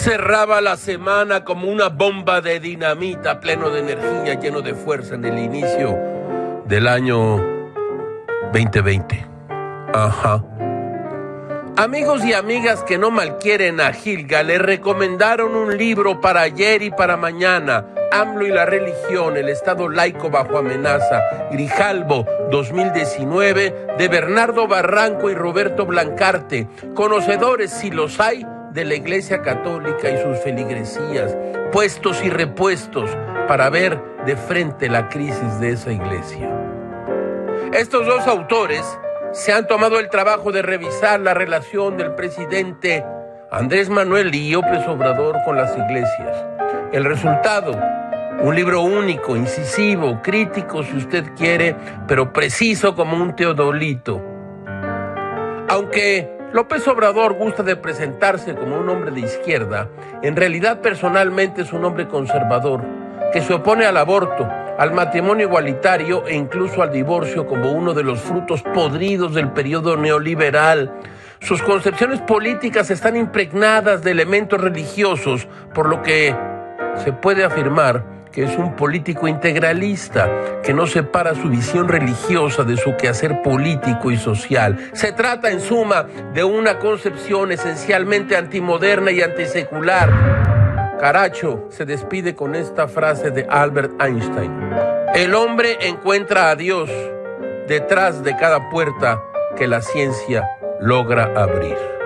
cerraba la semana como una bomba de dinamita, pleno de energía, lleno de fuerza en el inicio del año 2020. Ajá. Amigos y amigas que no malquieren a Gilga le recomendaron un libro para ayer y para mañana. AMLO y la religión, el Estado laico bajo amenaza. Grijalbo 2019 de Bernardo Barranco y Roberto Blancarte. Conocedores, si los hay, de la Iglesia Católica y sus feligresías, puestos y repuestos para ver de frente la crisis de esa iglesia. Estos dos autores se han tomado el trabajo de revisar la relación del presidente Andrés Manuel y López Obrador con las iglesias. El resultado, un libro único, incisivo, crítico si usted quiere, pero preciso como un teodolito. Aunque López Obrador gusta de presentarse como un hombre de izquierda, en realidad personalmente es un hombre conservador, que se opone al aborto, al matrimonio igualitario e incluso al divorcio como uno de los frutos podridos del periodo neoliberal. Sus concepciones políticas están impregnadas de elementos religiosos, por lo que se puede afirmar que es un político integralista, que no separa su visión religiosa de su quehacer político y social. Se trata, en suma, de una concepción esencialmente antimoderna y antisecular. Caracho se despide con esta frase de Albert Einstein. El hombre encuentra a Dios detrás de cada puerta que la ciencia logra abrir.